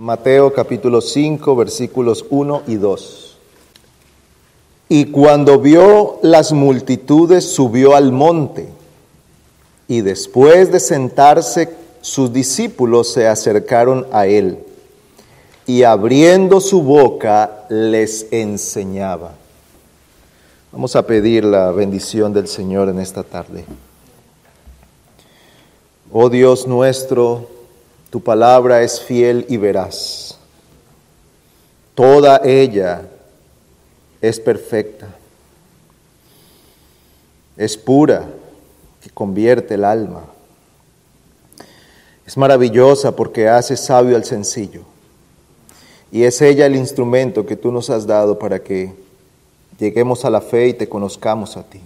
Mateo capítulo 5 versículos 1 y 2. Y cuando vio las multitudes subió al monte y después de sentarse sus discípulos se acercaron a él y abriendo su boca les enseñaba. Vamos a pedir la bendición del Señor en esta tarde. Oh Dios nuestro, tu palabra es fiel y veraz. Toda ella es perfecta. Es pura, que convierte el alma. Es maravillosa porque hace sabio al sencillo. Y es ella el instrumento que tú nos has dado para que lleguemos a la fe y te conozcamos a ti.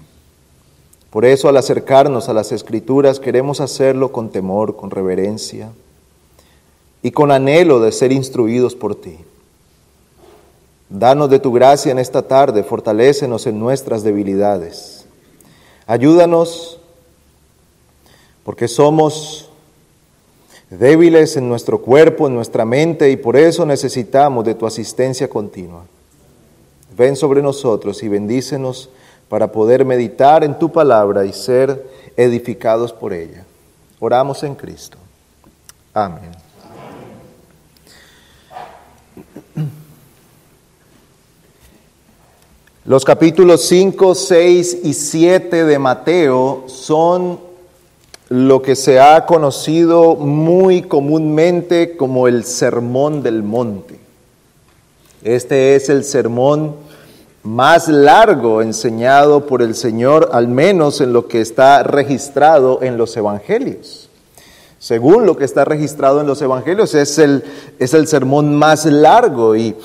Por eso al acercarnos a las escrituras queremos hacerlo con temor, con reverencia y con anhelo de ser instruidos por ti. Danos de tu gracia en esta tarde, fortalécenos en nuestras debilidades. Ayúdanos porque somos débiles en nuestro cuerpo, en nuestra mente y por eso necesitamos de tu asistencia continua. Ven sobre nosotros y bendícenos para poder meditar en tu palabra y ser edificados por ella. Oramos en Cristo. Amén. Los capítulos 5, 6 y 7 de Mateo son lo que se ha conocido muy comúnmente como el Sermón del Monte. Este es el sermón más largo enseñado por el Señor, al menos en lo que está registrado en los Evangelios. Según lo que está registrado en los Evangelios, es el, es el sermón más largo y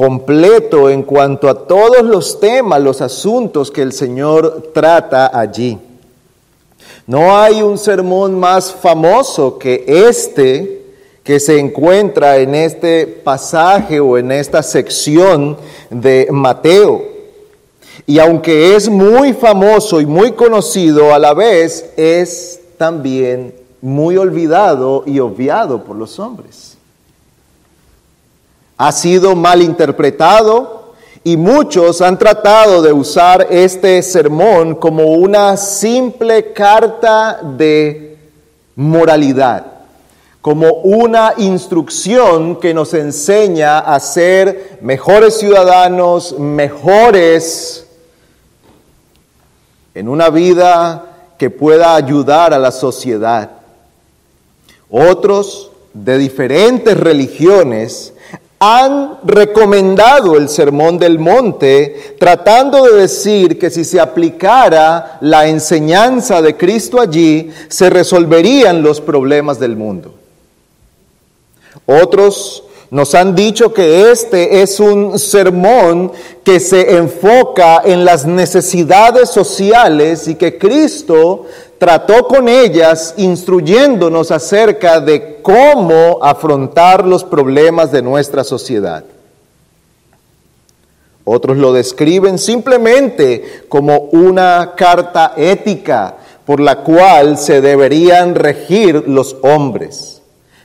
completo en cuanto a todos los temas, los asuntos que el Señor trata allí. No hay un sermón más famoso que este que se encuentra en este pasaje o en esta sección de Mateo. Y aunque es muy famoso y muy conocido, a la vez es también muy olvidado y obviado por los hombres ha sido mal interpretado y muchos han tratado de usar este sermón como una simple carta de moralidad, como una instrucción que nos enseña a ser mejores ciudadanos, mejores en una vida que pueda ayudar a la sociedad. Otros de diferentes religiones han recomendado el Sermón del Monte, tratando de decir que si se aplicara la enseñanza de Cristo allí, se resolverían los problemas del mundo. Otros nos han dicho que este es un sermón que se enfoca en las necesidades sociales y que Cristo trató con ellas instruyéndonos acerca de cómo afrontar los problemas de nuestra sociedad. Otros lo describen simplemente como una carta ética por la cual se deberían regir los hombres.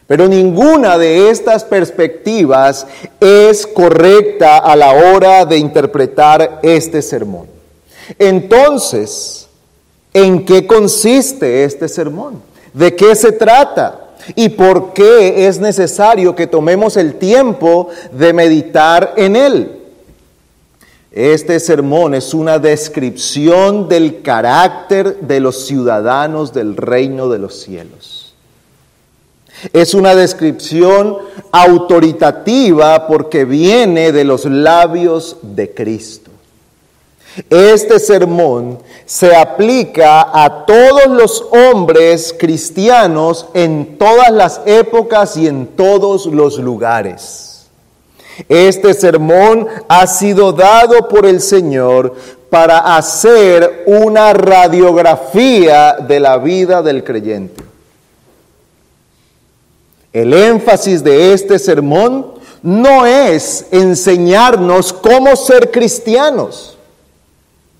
Pero ninguna de estas perspectivas es correcta a la hora de interpretar este sermón. Entonces, ¿En qué consiste este sermón? ¿De qué se trata? ¿Y por qué es necesario que tomemos el tiempo de meditar en él? Este sermón es una descripción del carácter de los ciudadanos del reino de los cielos. Es una descripción autoritativa porque viene de los labios de Cristo. Este sermón se aplica a todos los hombres cristianos en todas las épocas y en todos los lugares. Este sermón ha sido dado por el Señor para hacer una radiografía de la vida del creyente. El énfasis de este sermón no es enseñarnos cómo ser cristianos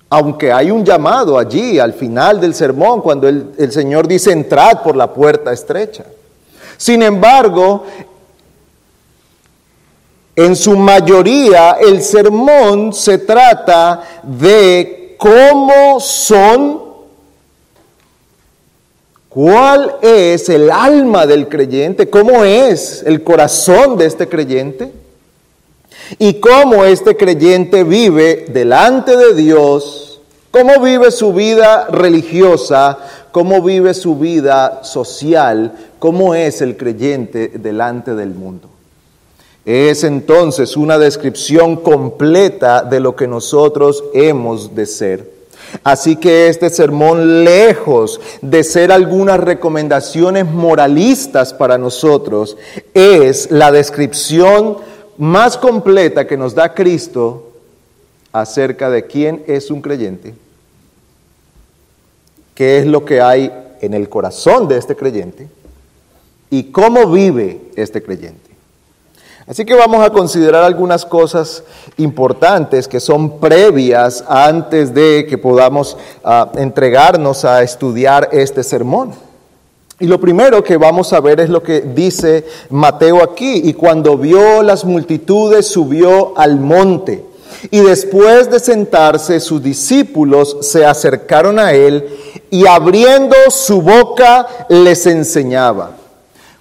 aunque hay un llamado allí al final del sermón cuando el, Señor dice entrad por la puerta estrecha. Sin embargo, En su mayoría el sermón se trata de cómo son, cuál es el alma del creyente, cómo es el corazón de este creyente y cómo este creyente vive delante de Dios, cómo vive su vida religiosa, cómo vive su vida social, cómo es el creyente delante del mundo. Es entonces una descripción completa de lo que nosotros hemos de ser. Así que este sermón, lejos de ser algunas recomendaciones moralistas para nosotros, es la descripción más completa que nos da Cristo acerca de quién es un creyente, qué es lo que hay en el corazón de este creyente y cómo vive este creyente. Así que vamos a considerar algunas cosas importantes que son previas antes de que podamos ah, entregarnos a estudiar este sermón. Y lo primero que vamos a ver es lo que dice Mateo aquí. Y cuando vio las multitudes, subió al monte. Y después de sentarse, sus discípulos se acercaron a él y abriendo su boca les enseñaba.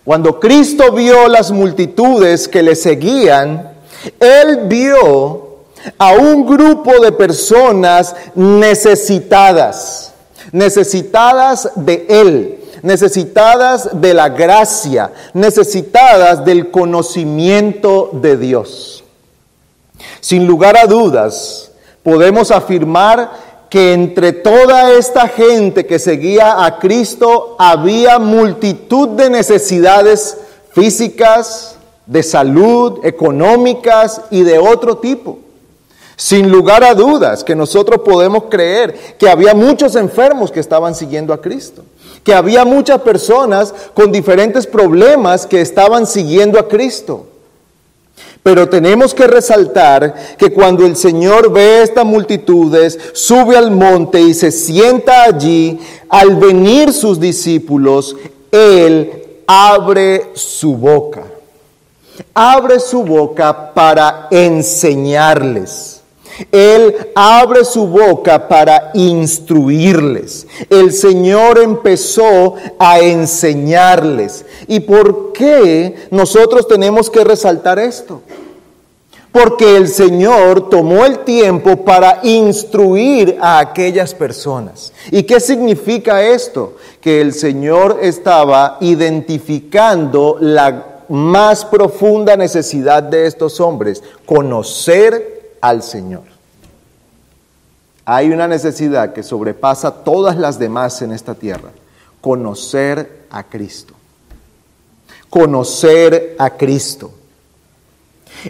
Cuando Cristo vio las multitudes que le seguían, él vio a un grupo de personas necesitadas, necesitadas de él necesitadas de la gracia, necesitadas del conocimiento de Dios. Sin lugar a dudas, podemos afirmar que entre toda esta gente que seguía a Cristo había multitud de necesidades físicas, de salud, económicas y de otro tipo. Sin lugar a dudas que nosotros podemos creer que había muchos enfermos que estaban siguiendo a Cristo que había muchas personas con diferentes problemas que estaban siguiendo a Cristo. Pero tenemos que resaltar que cuando el Señor ve estas multitudes, sube al monte y se sienta allí, al venir sus discípulos, Él abre su boca. Abre su boca para enseñarles. Él abre su boca para instruirles. El Señor empezó a enseñarles. ¿Y por qué nosotros tenemos que resaltar esto? Porque el Señor tomó el tiempo para instruir a aquellas personas. ¿Y qué significa esto? Que el Señor estaba identificando la más profunda necesidad de estos hombres, conocer al Señor. Hay una necesidad que sobrepasa todas las demás en esta tierra, conocer a Cristo. Conocer a Cristo.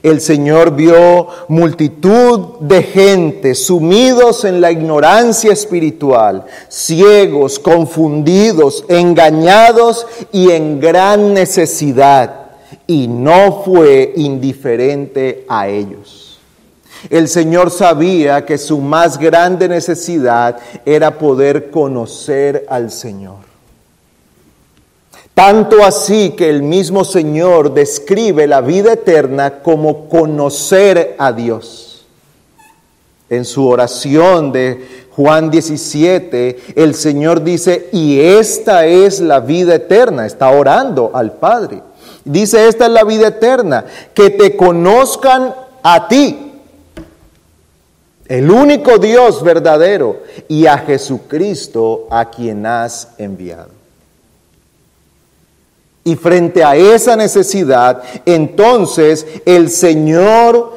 El Señor vio multitud de gente sumidos en la ignorancia espiritual, ciegos, confundidos, engañados y en gran necesidad, y no fue indiferente a ellos. El Señor sabía que su más grande necesidad era poder conocer al Señor. Tanto así que el mismo Señor describe la vida eterna como conocer a Dios. En su oración de Juan 17, el Señor dice, y esta es la vida eterna, está orando al Padre. Dice, esta es la vida eterna, que te conozcan a ti, el único Dios verdadero, y a Jesucristo a quien has enviado. Y frente a esa necesidad, entonces el Señor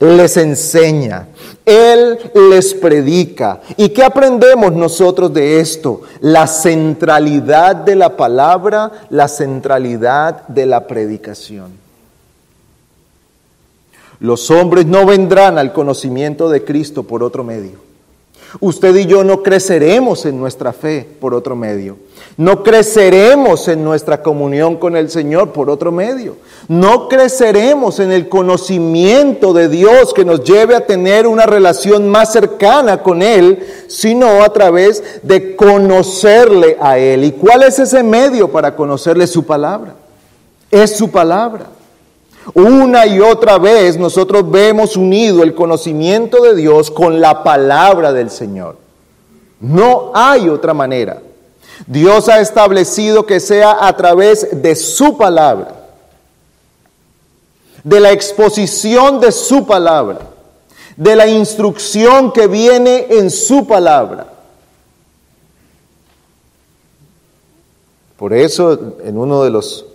les enseña, Él les predica. ¿Y qué aprendemos nosotros de esto? La centralidad de la palabra, la centralidad de la predicación. Los hombres no vendrán al conocimiento de Cristo por otro medio. Usted y yo no creceremos en nuestra fe por otro medio. No creceremos en nuestra comunión con el Señor por otro medio. No creceremos en el conocimiento de Dios que nos lleve a tener una relación más cercana con Él, sino a través de conocerle a Él. ¿Y cuál es ese medio para conocerle su palabra? Es su palabra. Una y otra vez nosotros vemos unido el conocimiento de Dios con la palabra del Señor. No hay otra manera. Dios ha establecido que sea a través de su palabra, de la exposición de su palabra, de la instrucción que viene en su palabra. Por eso, en uno de los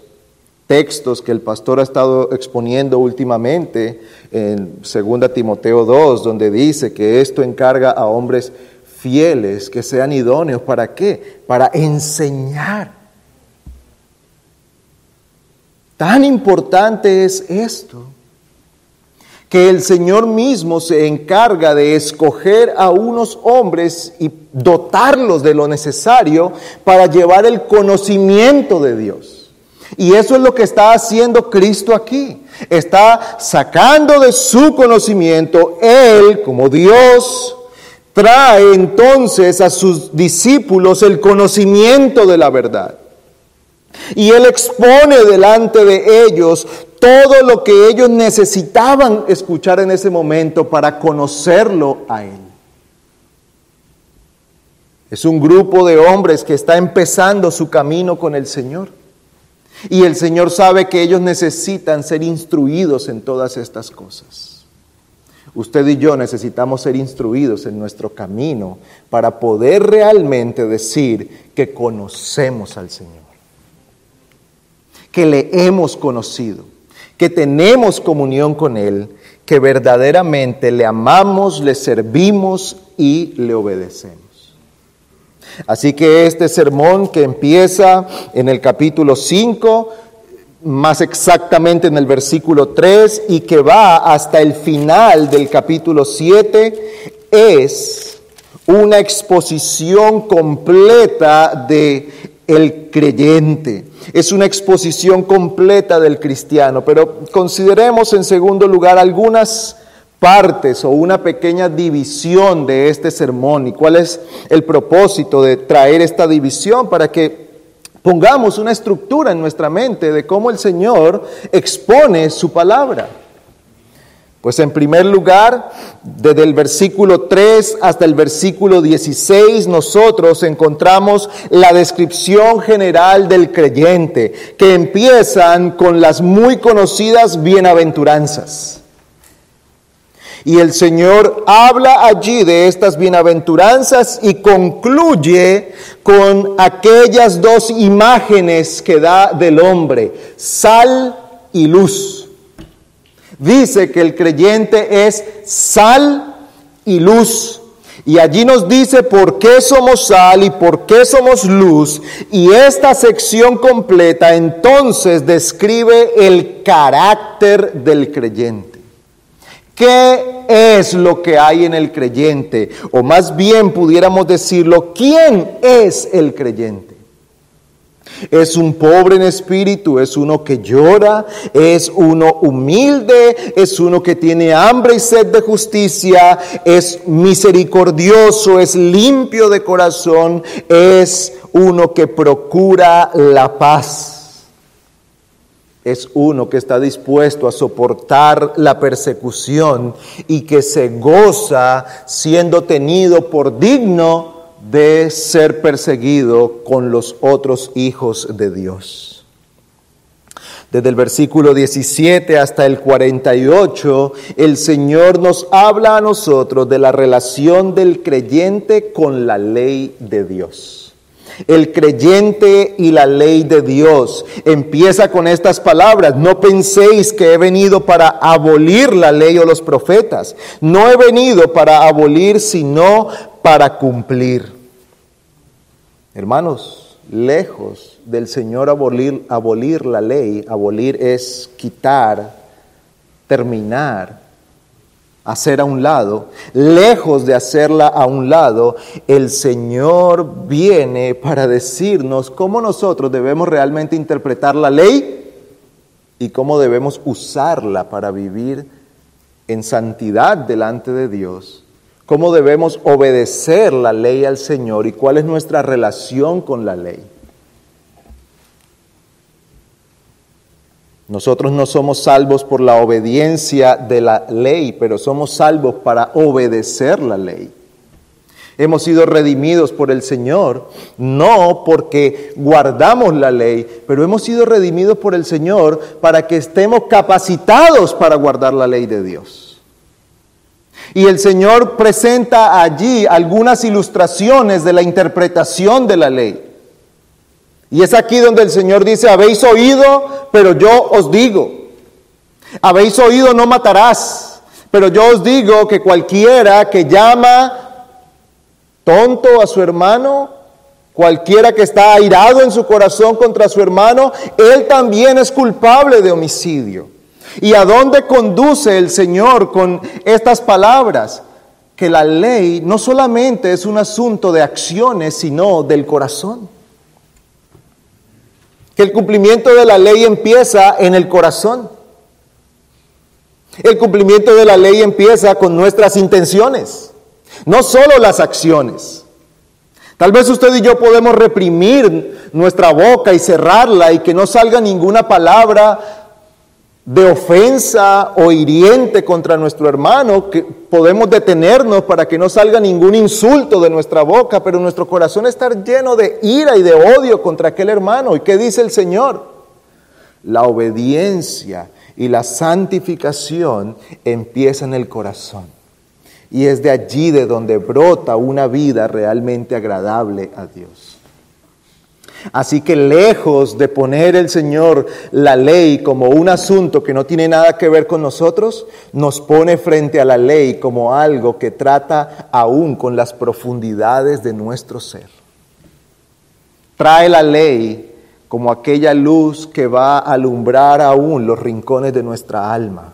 textos que el pastor ha estado exponiendo últimamente, en 2 Timoteo 2, donde dice que esto encarga a hombres fieles, que sean idóneos. ¿Para qué? Para enseñar. Tan importante es esto, que el Señor mismo se encarga de escoger a unos hombres y dotarlos de lo necesario para llevar el conocimiento de Dios. Y eso es lo que está haciendo Cristo aquí. Está sacando de su conocimiento, Él como Dios, trae entonces a sus discípulos el conocimiento de la verdad. Y Él expone delante de ellos todo lo que ellos necesitaban escuchar en ese momento para conocerlo a Él. Es un grupo de hombres que está empezando su camino con el Señor. Y el Señor sabe que ellos necesitan ser instruidos en todas estas cosas. Usted y yo necesitamos ser instruidos en nuestro camino para poder realmente decir que conocemos al Señor, que le hemos conocido, que tenemos comunión con Él, que verdaderamente le amamos, le servimos y le obedecemos. Así que este sermón que empieza en el capítulo 5 más exactamente en el versículo 3 y que va hasta el final del capítulo 7, es una exposición completa de el creyente. Es una exposición completa del cristiano, pero consideremos en segundo lugar algunas partes o una pequeña división de este sermón y cuál es el propósito de traer esta división para que Pongamos una estructura en nuestra mente de cómo el Señor expone su palabra. Pues en primer lugar, desde el versículo 3 hasta el versículo 16, nosotros encontramos la descripción general del creyente, que empiezan con las muy conocidas bienaventuranzas. Y el Señor habla allí de estas bienaventuranzas y concluye con aquellas dos imágenes que da del hombre, sal y luz. Dice que el creyente es sal y luz. Y allí nos dice por qué somos sal y por qué somos luz. Y esta sección completa entonces describe el carácter del creyente. ¿Qué es lo que hay en el creyente? O más bien pudiéramos decirlo, ¿quién es el creyente? Es un pobre en espíritu, es uno que llora, es uno humilde, es uno que tiene hambre y sed de justicia, es misericordioso, es limpio de corazón, es uno que procura la paz es uno que está dispuesto a soportar la persecución y que se goza siendo tenido por digno de ser perseguido con los otros hijos de Dios. Desde el versículo 17 hasta el 48, el Señor nos habla a nosotros de la relación del creyente con la ley de Dios el creyente y la ley de Dios. Empieza con estas palabras, no penséis que he venido para abolir la ley o los profetas. No he venido para abolir, sino para cumplir. Hermanos, lejos del Señor abolir, abolir la ley, abolir es quitar, terminar, hacer a un lado, lejos de hacerla a un lado, el Señor viene para decirnos cómo nosotros debemos realmente interpretar la ley y cómo debemos usarla para vivir en santidad delante de Dios, cómo debemos obedecer la ley al Señor y cuál es nuestra relación con la ley. Nosotros no somos salvos por la obediencia de la ley, pero somos salvos para obedecer la ley. Hemos sido redimidos por el Señor, no porque guardamos la ley, pero hemos sido redimidos por el Señor para que estemos capacitados para guardar la ley de Dios. Y el Señor presenta allí algunas ilustraciones de la interpretación de la ley. Y es aquí donde el Señor dice, habéis oído, pero yo os digo. Habéis oído, no matarás. Pero yo os digo que cualquiera que llama tonto a su hermano, cualquiera que está airado en su corazón contra su hermano, él también es culpable de homicidio. ¿Y a dónde conduce el Señor con estas palabras? Que la ley no solamente es un asunto de acciones, sino del corazón. Que el cumplimiento de la ley empieza en el corazón. El cumplimiento de la ley empieza con nuestras intenciones. No solo las acciones. Tal vez usted y yo podemos reprimir nuestra boca y cerrarla y que no salga ninguna palabra de ofensa o hiriente contra nuestro hermano, que podemos detenernos para que no salga ningún insulto de nuestra boca, pero nuestro corazón está lleno de ira y de odio contra aquel hermano. ¿Y qué dice el Señor? La obediencia y la santificación empieza en el corazón. Y es de allí de donde brota una vida realmente agradable a Dios. Así que lejos de poner el Señor la ley como un asunto que no tiene nada que ver con nosotros, nos pone frente a la ley como algo que trata aún con las profundidades de nuestro ser. Trae la ley como aquella luz que va a alumbrar aún los rincones de nuestra alma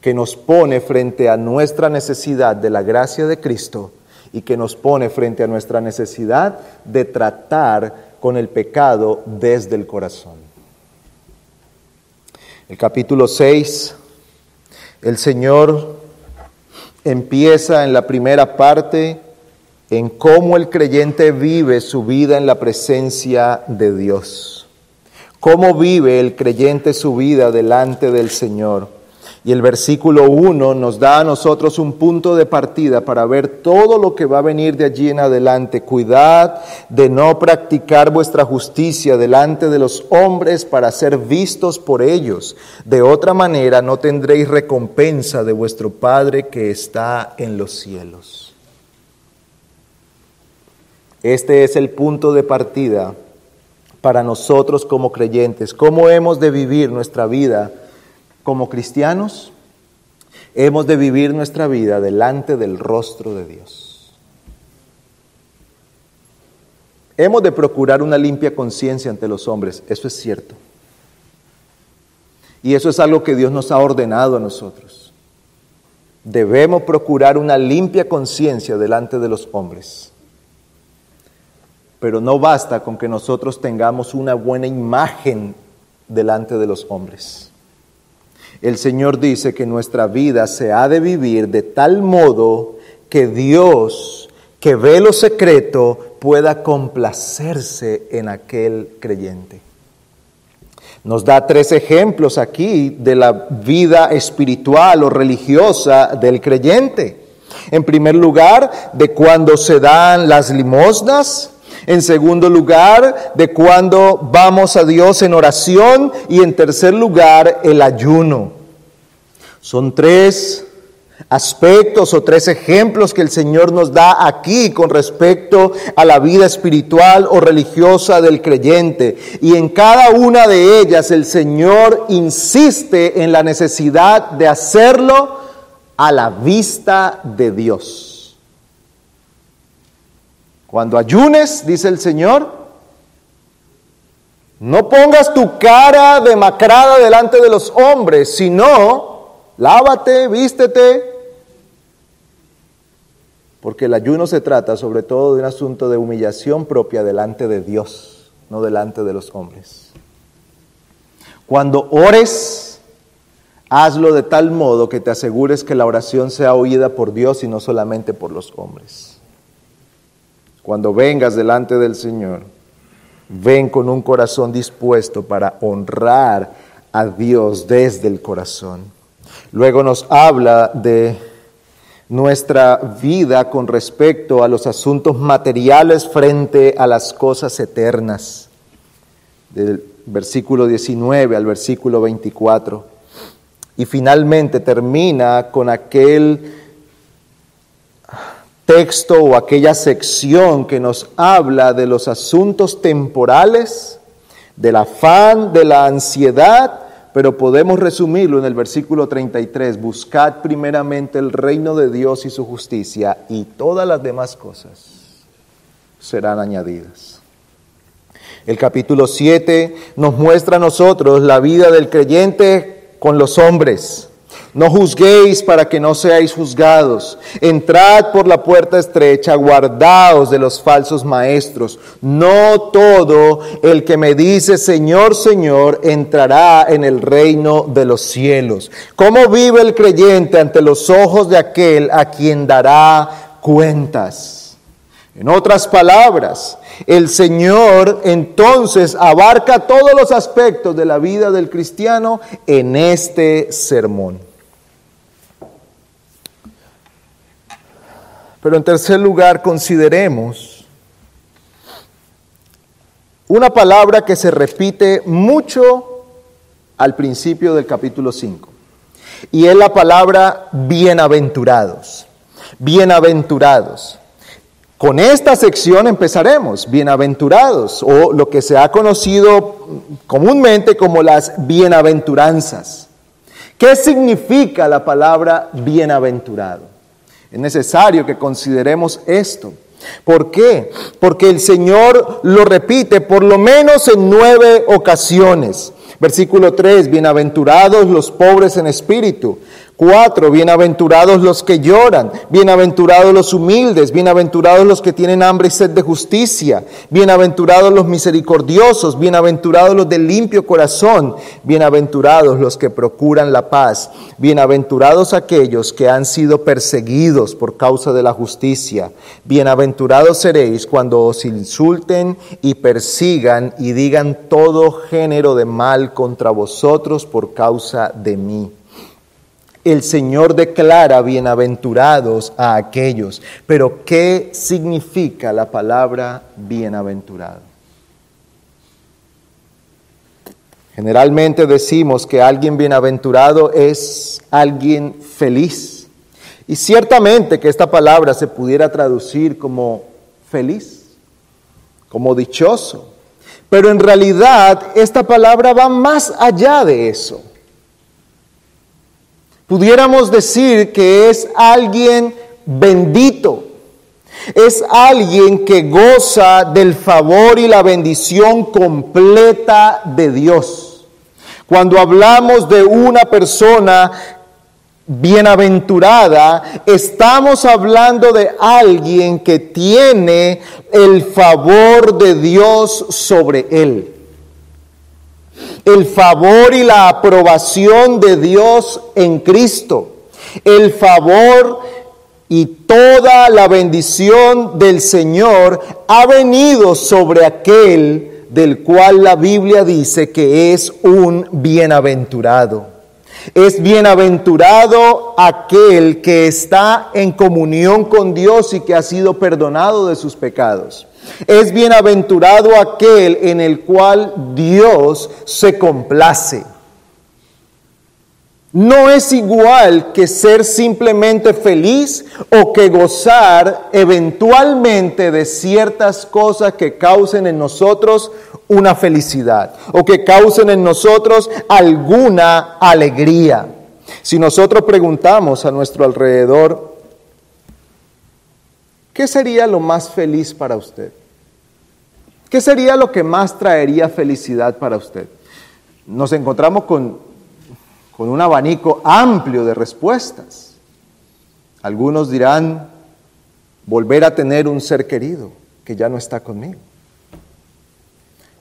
que nos pone frente a nuestra necesidad de la gracia de Cristo y que nos pone frente a nuestra necesidad de tratar con el pecado desde el corazón. El capítulo 6, el Señor empieza en la primera parte en cómo el creyente vive su vida en la presencia de Dios. Cómo vive el creyente su vida delante del Señor. Y el versículo 1 nos da a nosotros un punto de partida para ver todo lo que va a venir de allí en adelante. Cuidad de no practicar vuestra justicia delante de los hombres para ser vistos por ellos. De otra manera no tendréis recompensa de vuestro Padre que está en los cielos. Este es el punto de partida para nosotros como creyentes. ¿Cómo hemos de vivir nuestra vida? Como cristianos, hemos de vivir nuestra vida delante del rostro de Dios. Hemos de procurar una limpia conciencia ante los hombres, eso es cierto. Y eso es algo que Dios nos ha ordenado a nosotros. Debemos procurar una limpia conciencia delante de los hombres. Pero no basta con que nosotros tengamos una buena imagen delante de los hombres el Señor dice que nuestra vida se ha de vivir de tal modo que Dios, que ve lo secreto, pueda complacerse en aquel creyente. Nos da tres ejemplos aquí de la vida espiritual o religiosa del creyente. En primer lugar, de cuando se dan las limosnas. En segundo lugar, de cuando vamos a Dios en oración. Y en tercer lugar, el ayuno. Son tres aspectos o tres ejemplos que el Señor nos da aquí con respecto a la vida espiritual o religiosa del creyente. Y en cada una de ellas el Señor insiste en la necesidad de hacerlo a la vista de Dios. Cuando ayunes, dice el Señor, no pongas tu cara demacrada delante de los hombres, sino lávate, vístete, porque el ayuno se trata sobre todo de un asunto de humillación propia delante de Dios, no delante de los hombres. Cuando ores, hazlo de tal modo que te asegures que la oración sea oída por Dios y no solamente por los hombres. Cuando vengas delante del Señor, ven con un corazón dispuesto para honrar a Dios desde el corazón. Luego nos habla de nuestra vida con respecto a los asuntos materiales frente a las cosas eternas. Del versículo 19 al versículo 24. Y finalmente termina con aquel texto o aquella sección que nos habla de los asuntos temporales, del afán, de la ansiedad, pero podemos resumirlo en el versículo 33, buscad primeramente el reino de Dios y su justicia y todas las demás cosas serán añadidas. El capítulo 7 nos muestra a nosotros la vida del creyente con los hombres. No juzguéis para que no seáis juzgados. Entrad por la puerta estrecha, guardaos de los falsos maestros. No todo el que me dice Señor, Señor, entrará en el reino de los cielos. ¿Cómo vive el creyente ante los ojos de aquel a quien dará cuentas? En otras palabras, el Señor entonces abarca todos los aspectos de la vida del cristiano en este sermón. Pero en tercer lugar, consideremos una palabra que se repite mucho al principio del capítulo 5. Y es la palabra bienaventurados. Bienaventurados. Con esta sección empezaremos, bienaventurados, o lo que se ha conocido comúnmente como las bienaventuranzas. ¿Qué significa la palabra bienaventurado? Es necesario que consideremos esto. ¿Por qué? Porque el Señor lo repite por lo menos en nueve ocasiones. Versículo 3, bienaventurados los pobres en espíritu. Cuatro, bienaventurados los que lloran, bienaventurados los humildes, bienaventurados los que tienen hambre y sed de justicia, bienaventurados los misericordiosos, bienaventurados los de limpio corazón, bienaventurados los que procuran la paz, bienaventurados aquellos que han sido perseguidos por causa de la justicia, bienaventurados seréis cuando os insulten y persigan y digan todo género de mal contra vosotros por causa de mí el Señor declara bienaventurados a aquellos. Pero ¿qué significa la palabra bienaventurado? Generalmente decimos que alguien bienaventurado es alguien feliz. Y ciertamente que esta palabra se pudiera traducir como feliz, como dichoso. Pero en realidad esta palabra va más allá de eso pudiéramos decir que es alguien bendito, es alguien que goza del favor y la bendición completa de Dios. Cuando hablamos de una persona bienaventurada, estamos hablando de alguien que tiene el favor de Dios sobre él el favor y la aprobación de Dios en Cristo, el favor y toda la bendición del Señor ha venido sobre aquel del cual la Biblia dice que es un bienaventurado. Es bienaventurado aquel que está en comunión con Dios y que ha sido perdonado de sus pecados. Es bienaventurado aquel en el cual Dios se complace. No es igual que ser simplemente feliz o que gozar eventualmente de ciertas cosas que causen en nosotros una felicidad o que causen en nosotros alguna alegría. Si nosotros preguntamos a nuestro alrededor, ¿qué sería lo más feliz para usted? ¿Qué sería lo que más traería felicidad para usted? Nos encontramos con, con un abanico amplio de respuestas. Algunos dirán, volver a tener un ser querido que ya no está conmigo.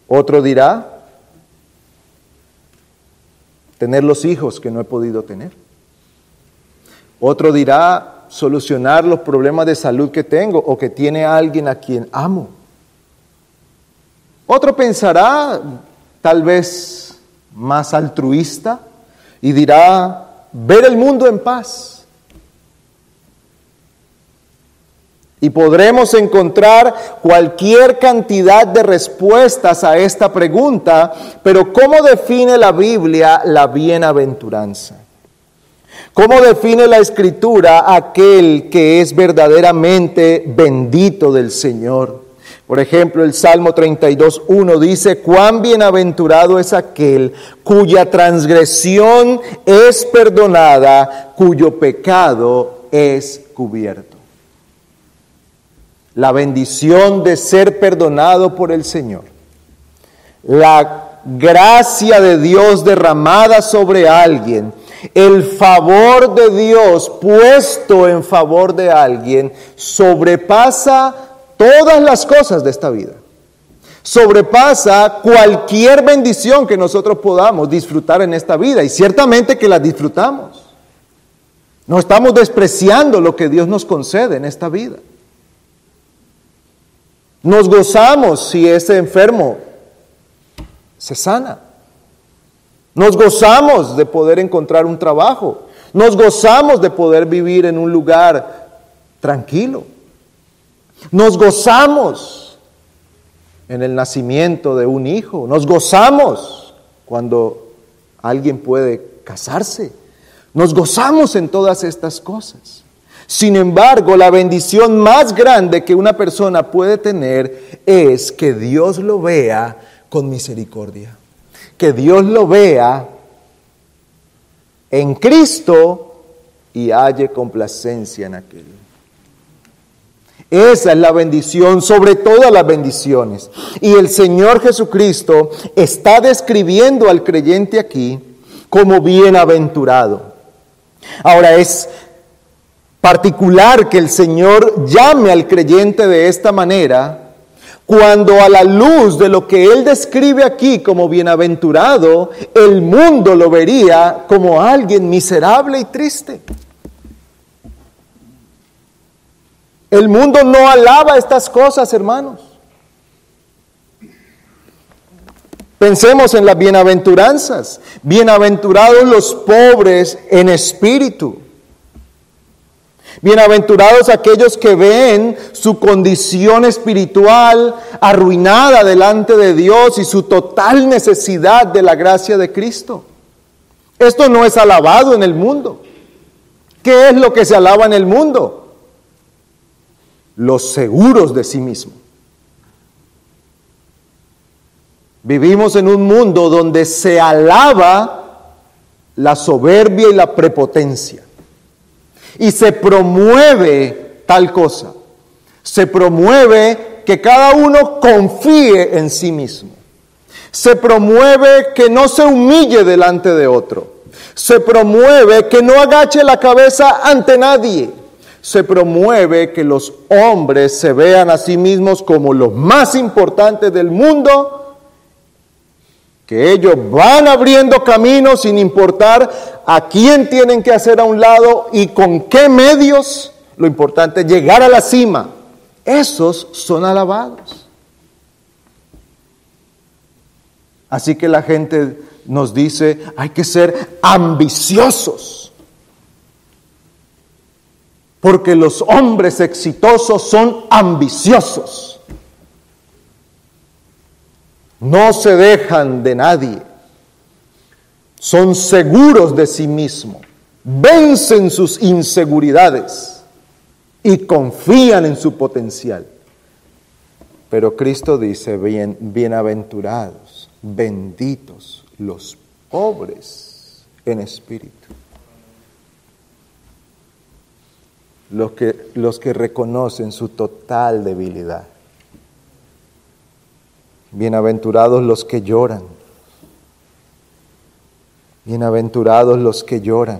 Otro dirá, tener los hijos que no he podido tener. Otro dirá, solucionar los problemas de salud que tengo o que tiene alguien a quien amo. Otro pensará, tal vez, más altruista y dirá, ver el mundo en paz. Y podremos encontrar cualquier cantidad de respuestas a esta pregunta, pero ¿cómo define la Biblia la bienaventuranza? ¿Cómo define la escritura aquel que es verdaderamente bendito del Señor? Por ejemplo, el Salmo 32.1 dice, cuán bienaventurado es aquel cuya transgresión es perdonada, cuyo pecado es cubierto. La bendición de ser perdonado por el Señor. La gracia de Dios derramada sobre alguien. El favor de Dios puesto en favor de alguien sobrepasa todas las cosas de esta vida. Sobrepasa cualquier bendición que nosotros podamos disfrutar en esta vida y ciertamente que la disfrutamos. No estamos despreciando lo que Dios nos concede en esta vida. Nos gozamos si ese enfermo se sana. Nos gozamos de poder encontrar un trabajo. Nos gozamos de poder vivir en un lugar tranquilo. Nos gozamos en el nacimiento de un hijo. Nos gozamos cuando alguien puede casarse. Nos gozamos en todas estas cosas. Sin embargo, la bendición más grande que una persona puede tener es que Dios lo vea con misericordia. Que Dios lo vea en Cristo y halle complacencia en aquel. Esa es la bendición sobre todas las bendiciones. Y el Señor Jesucristo está describiendo al creyente aquí como bienaventurado. Ahora es particular que el Señor llame al creyente de esta manera cuando a la luz de lo que Él describe aquí como bienaventurado, el mundo lo vería como alguien miserable y triste. El mundo no alaba estas cosas, hermanos. Pensemos en las bienaventuranzas. Bienaventurados los pobres en espíritu. Bienaventurados aquellos que ven su condición espiritual arruinada delante de Dios y su total necesidad de la gracia de Cristo. Esto no es alabado en el mundo. ¿Qué es lo que se alaba en el mundo? los seguros de sí mismo. Vivimos en un mundo donde se alaba la soberbia y la prepotencia. Y se promueve tal cosa. Se promueve que cada uno confíe en sí mismo. Se promueve que no se humille delante de otro. Se promueve que no agache la cabeza ante nadie se promueve que los hombres se vean a sí mismos como los más importantes del mundo, que ellos van abriendo caminos sin importar a quién tienen que hacer a un lado y con qué medios. Lo importante es llegar a la cima. Esos son alabados. Así que la gente nos dice, hay que ser ambiciosos porque los hombres exitosos son ambiciosos. No se dejan de nadie. Son seguros de sí mismos. Vencen sus inseguridades y confían en su potencial. Pero Cristo dice, bien, bienaventurados, benditos los pobres en espíritu los que, los que reconocen su total debilidad. Bienaventurados los que lloran. Bienaventurados los que lloran,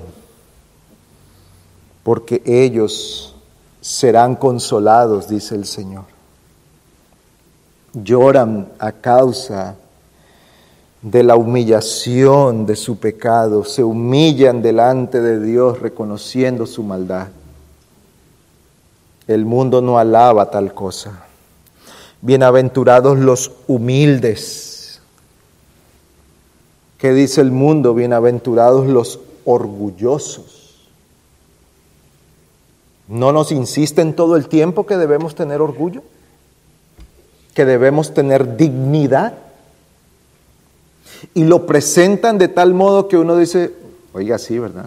porque ellos serán consolados, dice el Señor. Lloran a causa de la humillación de su pecado, se humillan delante de Dios reconociendo su maldad. El mundo no alaba tal cosa. Bienaventurados los humildes, ¿Qué dice el mundo? Bienaventurados los orgullosos. ¿No nos insisten todo el tiempo que debemos tener orgullo? ¿Que debemos tener dignidad? Y lo presentan de tal modo que uno dice, oiga, sí, ¿verdad?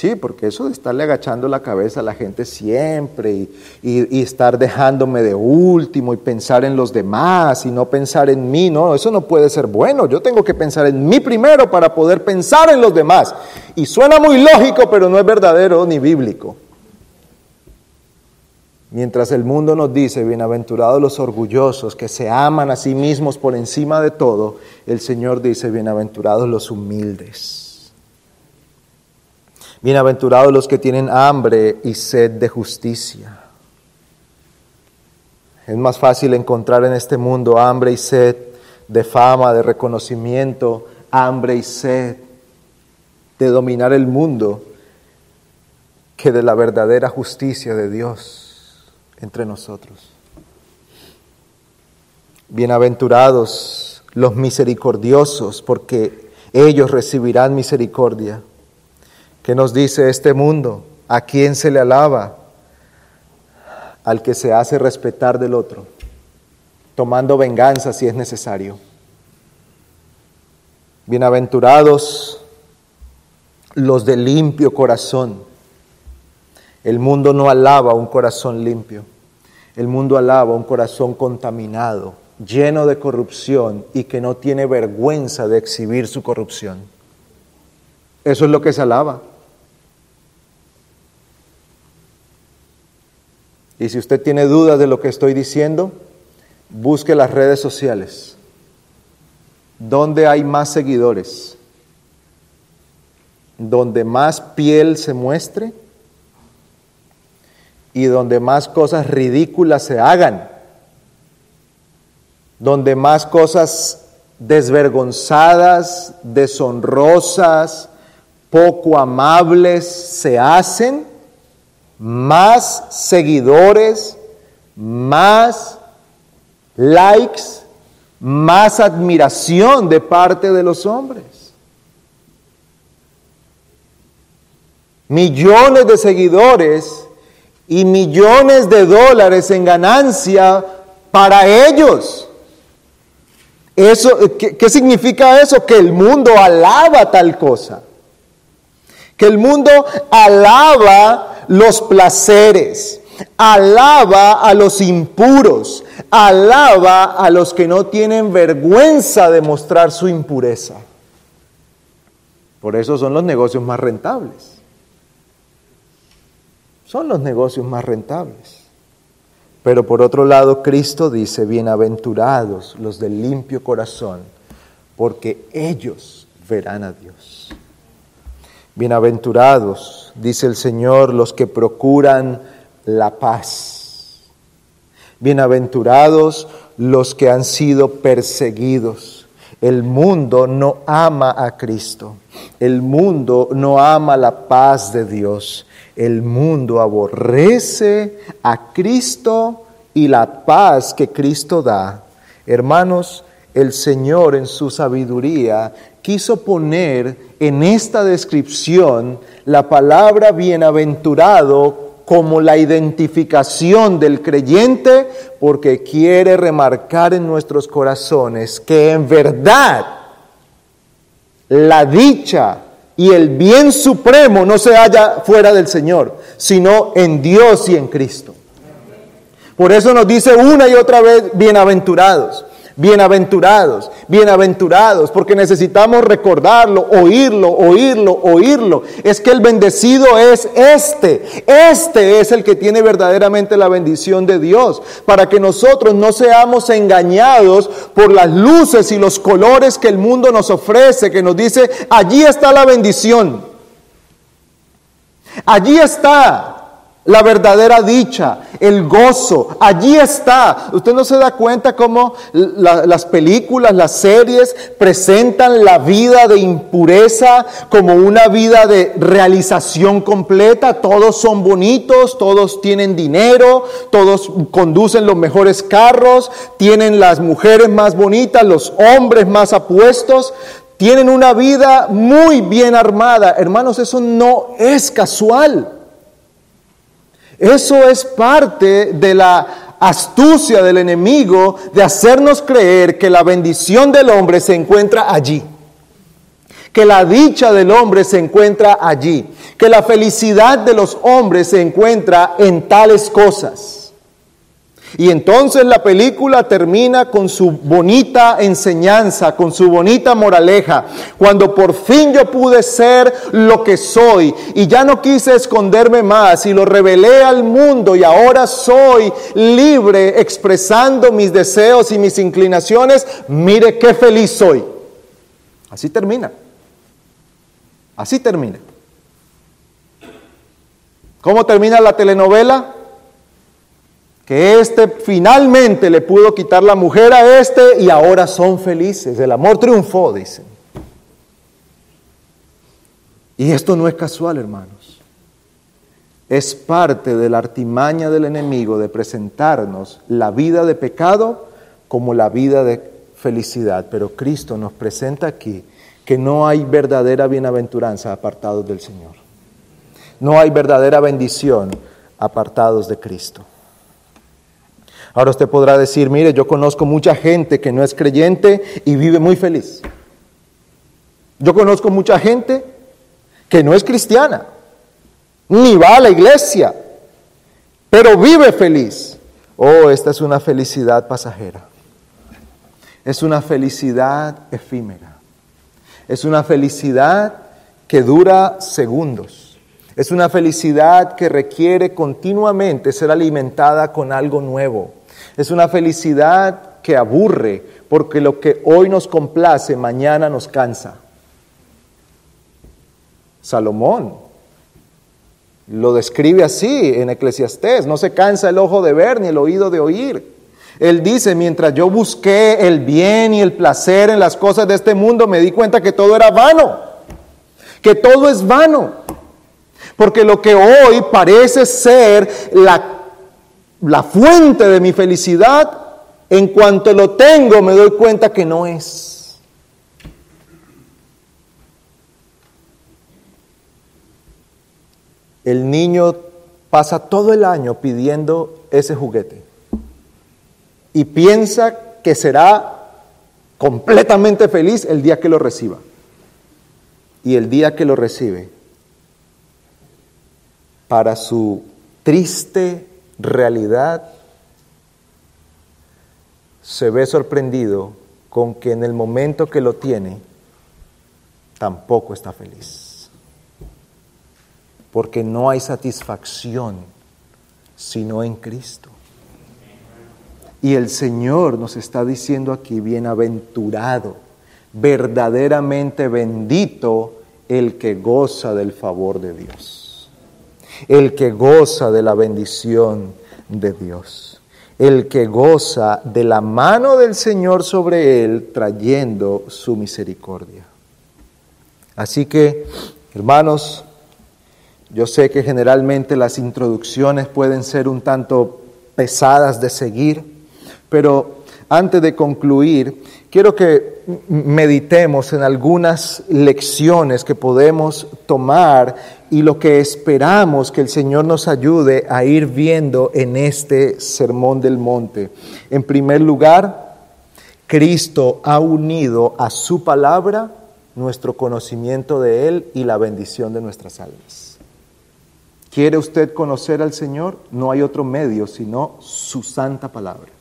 Sí, porque eso de estarle agachando la cabeza a la gente siempre y, estar dejándome de último y pensar en los demás y no pensar en mí, no, eso no puede ser bueno. Yo tengo que pensar en mí primero para poder pensar en los demás. Y suena muy lógico, pero no es verdadero ni bíblico. Mientras el mundo nos dice, bienaventurados los orgullosos que se aman a sí mismos por encima de todo, el Señor dice, bienaventurados los humildes Bienaventurados los que tienen hambre y sed de justicia. Es más fácil encontrar en este mundo hambre y sed de fama, de reconocimiento, hambre y sed de dominar el mundo que de la verdadera justicia de Dios entre nosotros. Bienaventurados los misericordiosos, porque ellos recibirán misericordia. ¿Qué nos dice este mundo? ¿A quién se le alaba? Al que se hace respetar del otro, tomando venganza si es necesario. Bienaventurados los de limpio corazón. El mundo no alaba un corazón limpio. El mundo alaba un corazón contaminado, lleno de corrupción y que no tiene vergüenza de exhibir su corrupción. Eso es lo que se alaba. Y si usted tiene dudas de lo que estoy diciendo, busque las redes sociales. ¿Dónde hay más seguidores? Donde más piel se muestre y donde más cosas ridículas se hagan. Donde más cosas desvergonzadas, deshonrosas, poco amables se hacen más seguidores, más likes, más admiración de parte de los hombres. Millones de seguidores y millones de dólares en ganancia para ellos. Eso, ¿qué, ¿Qué significa eso? Que el mundo alaba tal cosa. Que el mundo alaba los placeres, alaba a los impuros, alaba a los que no tienen vergüenza de mostrar su impureza. Por eso son los negocios más rentables. Son los negocios más rentables. Pero por otro lado, Cristo dice, bienaventurados los de limpio corazón, porque ellos verán a Dios. Bienaventurados, dice el Señor, los que procuran la paz. Bienaventurados los que han sido perseguidos. El mundo no ama a Cristo. El mundo no ama la paz de Dios. El mundo aborrece a Cristo y la paz que Cristo da. Hermanos, el Señor en su sabiduría quiso poner en esta descripción la palabra bienaventurado como la identificación del creyente porque quiere remarcar en nuestros corazones que en verdad la dicha y el bien supremo no se halla fuera del Señor, sino en Dios y en Cristo. Por eso nos dice una y otra vez, bienaventurados. Bienaventurados, bienaventurados, porque necesitamos recordarlo, oírlo, oírlo, oírlo. Es que el bendecido es este. Este es el que tiene verdaderamente la bendición de Dios, para que nosotros no seamos engañados por las luces y los colores que el mundo nos ofrece, que nos dice, allí está la bendición. Allí está. La verdadera dicha, el gozo, allí está. Usted no se da cuenta cómo las películas, las series presentan la vida de impureza como una vida de realización completa. Todos son bonitos, todos tienen dinero, todos conducen los mejores carros, tienen las mujeres más bonitas, los hombres más apuestos. Tienen una vida muy bien armada. Hermanos, eso no es casual. Eso es parte de la astucia del enemigo de hacernos creer que la bendición del hombre se encuentra allí, que la dicha del hombre se encuentra allí, que la felicidad de los hombres se encuentra en tales cosas. Y entonces la película termina con su bonita enseñanza, con su bonita moraleja. Cuando por fin yo pude ser lo que soy y ya no quise esconderme más y lo revelé al mundo y ahora soy libre expresando mis deseos y mis inclinaciones, mire qué feliz soy. Así termina. Así termina. ¿Cómo termina la telenovela? Que este finalmente le pudo quitar la mujer a este y ahora son felices. El amor triunfó, dicen. Y esto no es casual, hermanos. Es parte de la artimaña del enemigo de presentarnos la vida de pecado como la vida de felicidad. Pero Cristo nos presenta aquí que no hay verdadera bienaventuranza apartados del Señor. No hay verdadera bendición apartados de Cristo. Ahora usted podrá decir, mire, yo conozco mucha gente que no es creyente y vive muy feliz. Yo conozco mucha gente que no es cristiana, ni va a la iglesia, pero vive feliz. Oh, esta es una felicidad pasajera. Es una felicidad efímera. Es una felicidad que dura segundos. Es una felicidad que requiere continuamente ser alimentada con algo nuevo. Es una felicidad que aburre, porque lo que hoy nos complace, mañana nos cansa. Salomón lo describe así en Eclesiastés, no se cansa el ojo de ver ni el oído de oír. Él dice, mientras yo busqué el bien y el placer en las cosas de este mundo, me di cuenta que todo era vano, que todo es vano. Porque lo que hoy parece ser la la fuente de mi felicidad, en cuanto lo tengo me doy cuenta que no es. El niño pasa todo el año pidiendo ese juguete y piensa que será completamente feliz el día que lo reciba. Y el día que lo recibe, para su triste realidad se ve sorprendido con que en el momento que lo tiene, tampoco está feliz. Porque no hay satisfacción sino en Cristo. Y el Señor nos está diciendo aquí, bienaventurado, verdaderamente bendito el que goza del favor de Dios el que goza de la bendición de Dios, el que goza de la mano del Señor sobre él, trayendo su misericordia. Así que, hermanos, yo sé que generalmente las introducciones pueden ser un tanto pesadas de seguir, pero antes de concluir, quiero que meditemos en algunas lecciones que podemos tomar y lo que esperamos que el Señor nos ayude a ir viendo en este sermón del monte. En primer lugar, Cristo ha unido a su palabra nuestro conocimiento de Él y la bendición de nuestras almas. ¿Quiere usted conocer al Señor? No hay otro medio sino su santa palabra.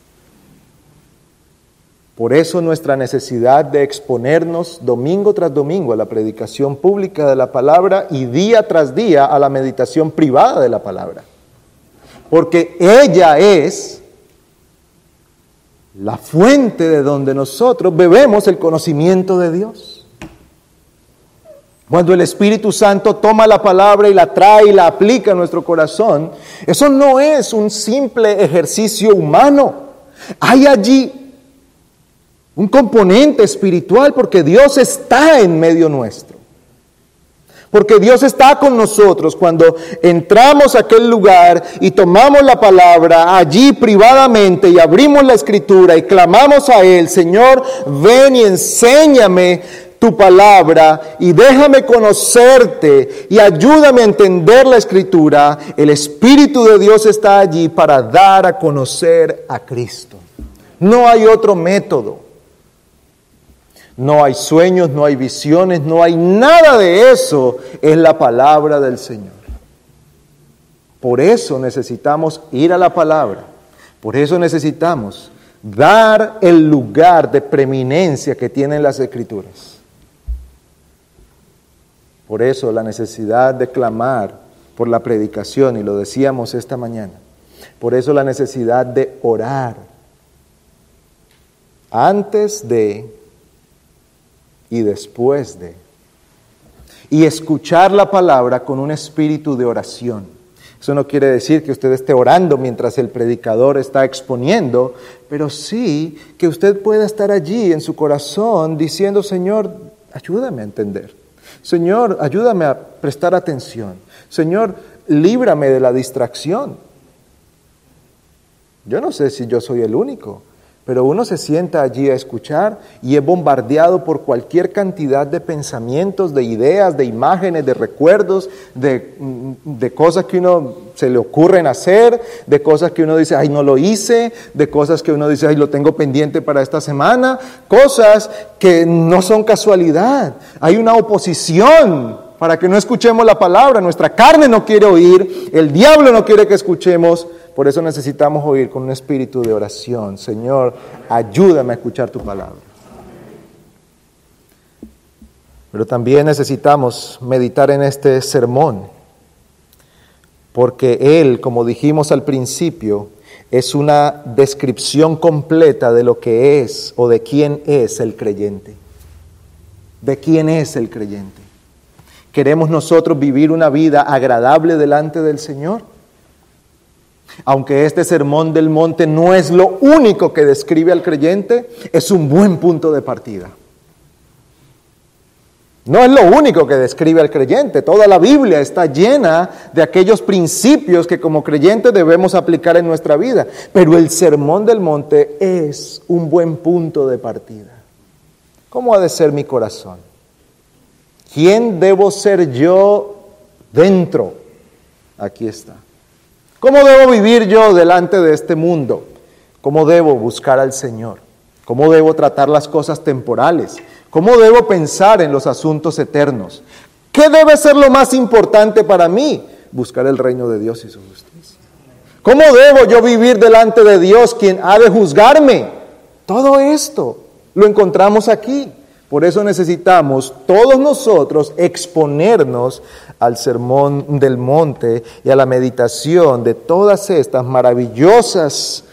Por eso nuestra necesidad de exponernos domingo tras domingo a la predicación pública de la palabra y día tras día a la meditación privada de la palabra. Porque ella es la fuente de donde nosotros bebemos el conocimiento de Dios. Cuando el Espíritu Santo toma la palabra y la trae y la aplica a nuestro corazón, eso no es un simple ejercicio humano. Hay allí un componente espiritual porque Dios está en medio nuestro. Porque Dios está con nosotros cuando entramos a aquel lugar y tomamos la palabra allí privadamente y abrimos la escritura y clamamos a Él, Señor, ven y enséñame tu palabra y déjame conocerte y ayúdame a entender la escritura. El Espíritu de Dios está allí para dar a conocer a Cristo. No hay otro método. No hay sueños, no hay visiones, no hay nada de eso. Es la palabra del Señor. Por eso necesitamos ir a la palabra. Por eso necesitamos dar el lugar de preeminencia que tienen las escrituras. Por eso la necesidad de clamar por la predicación, y lo decíamos esta mañana. Por eso la necesidad de orar antes de y después de. Y escuchar la palabra con un espíritu de oración. Eso no quiere decir que usted esté orando mientras el predicador está exponiendo, pero sí que usted pueda estar allí en su corazón diciendo, Señor, ayúdame a entender. Señor, ayúdame a prestar atención. Señor, líbrame de la distracción. Yo no sé si yo soy el único, pero uno se sienta allí a escuchar y es bombardeado por cualquier cantidad de pensamientos, de ideas, de imágenes, de recuerdos, de, de, cosas que uno se le ocurren hacer, de cosas que uno dice, ay, no lo hice, de cosas que uno dice, ay, lo tengo pendiente para esta semana, cosas que no son casualidad. Hay una oposición para que no escuchemos la palabra, nuestra carne no quiere oír, el diablo no quiere que escuchemos por eso necesitamos oír con un espíritu de oración. Señor, ayúdame a escuchar tu palabra. Pero también necesitamos meditar en este sermón, porque él, como dijimos al principio, es una descripción completa de lo que es o de quién es el creyente. De quién es el creyente. ¿Queremos nosotros vivir una vida agradable delante del Señor? Aunque este sermón del monte no es lo único que describe al creyente, es un buen punto de partida. No es lo único que describe al creyente. Toda la Biblia está llena de aquellos principios que como creyentes debemos aplicar en nuestra vida. Pero el sermón del monte es un buen punto de partida. ¿Cómo ha de ser mi corazón? ¿Quién debo ser yo dentro? Aquí está. ¿Cómo debo vivir yo delante de este mundo? ¿Cómo debo buscar al Señor? ¿Cómo debo tratar las cosas temporales? ¿Cómo debo pensar en los asuntos eternos? ¿Qué debe ser lo más importante para mí? Buscar el reino de Dios y su justicia. ¿Cómo debo yo vivir delante de Dios, quien ha de juzgarme? Todo esto lo encontramos aquí. Por eso necesitamos todos nosotros exponernos al sermón del monte y a la meditación de todas estas maravillosas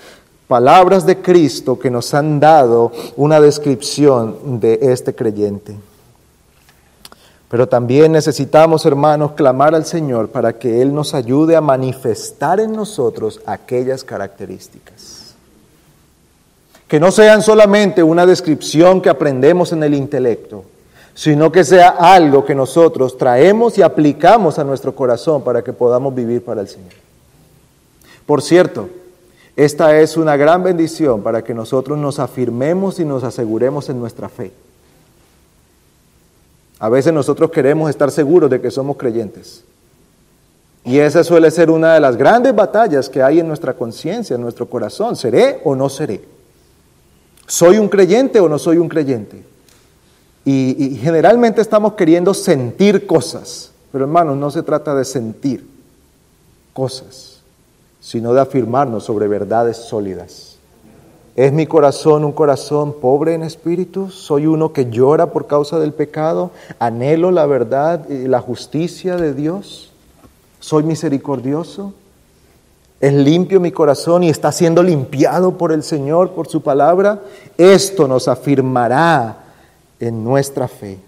palabras de Cristo que nos han dado una descripción de este creyente. Pero también necesitamos, hermanos, clamar al Señor para que Él nos ayude a manifestar en nosotros aquellas características que no sean solamente una descripción que aprendemos en el intelecto, sino que sea algo que nosotros traemos y aplicamos a nuestro corazón para que podamos vivir para el Señor. Por cierto, esta es una gran bendición para que nosotros nos afirmemos y nos aseguremos en nuestra fe. A veces nosotros queremos estar seguros de que somos creyentes. Y esa suele ser una de las grandes batallas que hay en nuestra conciencia, en nuestro corazón. ¿Seré o no seré? ¿Soy un creyente o no soy un creyente? Y, generalmente estamos queriendo sentir cosas, pero hermanos, no se trata de sentir cosas, sino de afirmarnos sobre verdades sólidas. ¿Es mi corazón un corazón pobre en espíritu? ¿Soy uno que llora por causa del pecado? ¿Anhelo la verdad y la justicia de Dios? ¿Soy misericordioso? Es limpio mi corazón y está siendo limpiado por el Señor, por su palabra, esto nos afirmará en nuestra fe.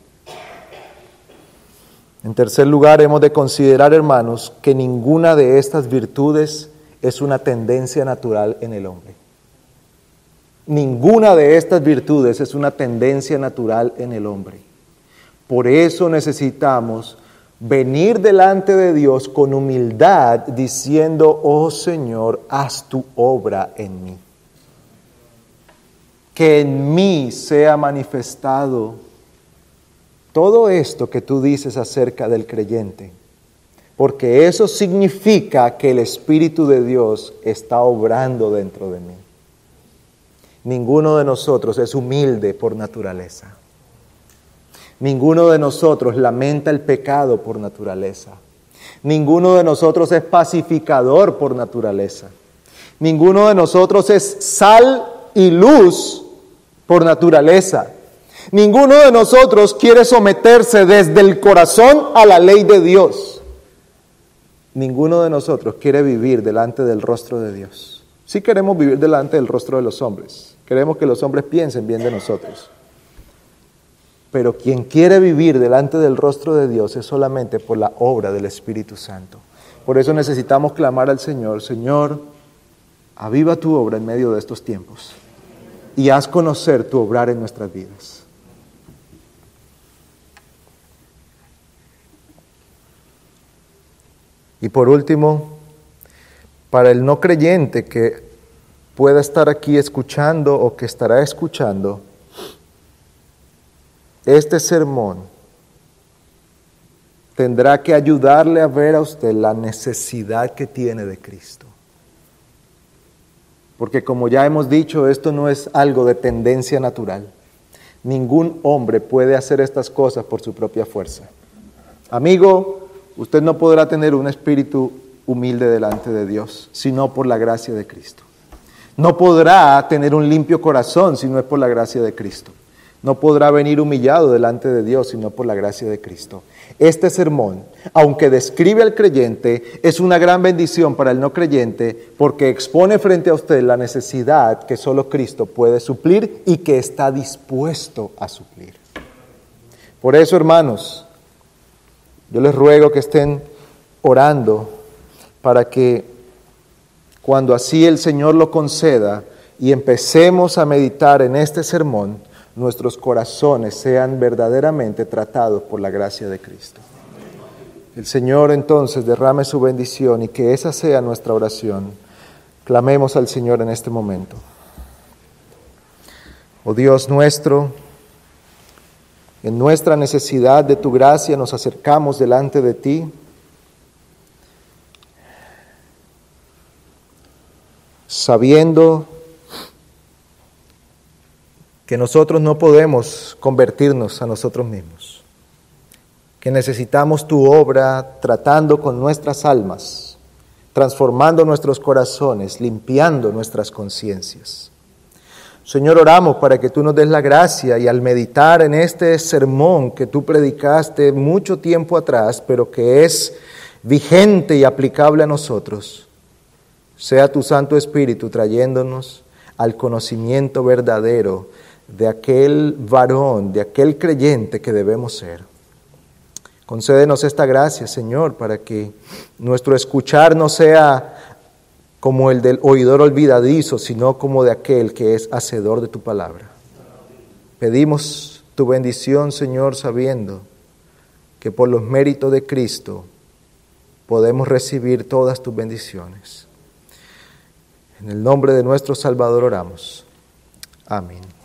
En tercer lugar, hemos de considerar, hermanos, que ninguna de estas virtudes es una tendencia natural en el hombre. Ninguna de estas virtudes es una tendencia natural en el hombre. Por eso necesitamos venir delante de Dios con humildad diciendo, oh Señor, haz tu obra en mí. Que en mí sea manifestado todo esto que tú dices acerca del creyente. Porque eso significa que el Espíritu de Dios está obrando dentro de mí. Ninguno de nosotros es humilde por naturaleza. Ninguno de nosotros lamenta el pecado por naturaleza. Ninguno de nosotros es pacificador por naturaleza. Ninguno de nosotros es sal y luz por naturaleza. Ninguno de nosotros quiere someterse desde el corazón a la ley de Dios. Ninguno de nosotros quiere vivir delante del rostro de Dios. Sí queremos vivir delante del rostro de los hombres. Queremos que los hombres piensen bien de nosotros. Pero quien quiere vivir delante del rostro de Dios es solamente por la obra del Espíritu Santo. Por eso necesitamos clamar al Señor, Señor, aviva tu obra en medio de estos tiempos y haz conocer tu obrar en nuestras vidas. Y por último, para el no creyente que pueda estar aquí escuchando o que estará escuchando, este sermón tendrá que ayudarle a ver a usted la necesidad que tiene de Cristo. Porque como ya hemos dicho, esto no es algo de tendencia natural. Ningún hombre puede hacer estas cosas por su propia fuerza. Amigo, usted no podrá tener un espíritu humilde delante de Dios, sino por la gracia de Cristo. No podrá tener un limpio corazón si no es por la gracia de Cristo no podrá venir humillado delante de Dios sino por la gracia de Cristo. Este sermón, aunque describe al creyente, es una gran bendición para el no creyente porque expone frente a usted la necesidad que solo Cristo puede suplir y que está dispuesto a suplir. Por eso, hermanos, yo les ruego que estén orando para que cuando así el Señor lo conceda y empecemos a meditar en este sermón, nuestros corazones sean verdaderamente tratados por la gracia de Cristo. El Señor entonces derrame su bendición y que esa sea nuestra oración. Clamemos al Señor en este momento. Oh Dios nuestro, en nuestra necesidad de tu gracia nos acercamos delante de ti. sabiendo que nosotros no podemos convertirnos a nosotros mismos, que necesitamos tu obra tratando con nuestras almas, transformando nuestros corazones, limpiando nuestras conciencias. Señor, oramos para que tú nos des la gracia y al meditar en este sermón que tú predicaste mucho tiempo atrás, pero que es vigente y aplicable a nosotros, sea tu Santo Espíritu trayéndonos al conocimiento verdadero de aquel varón, de aquel creyente que debemos ser. Concédenos esta gracia, Señor, para que nuestro escuchar no sea como el del oidor olvidadizo, sino como de aquel que es hacedor de tu palabra. Pedimos tu bendición, Señor, sabiendo que por los méritos de Cristo podemos recibir todas tus bendiciones. En el nombre de nuestro Salvador oramos. Amén.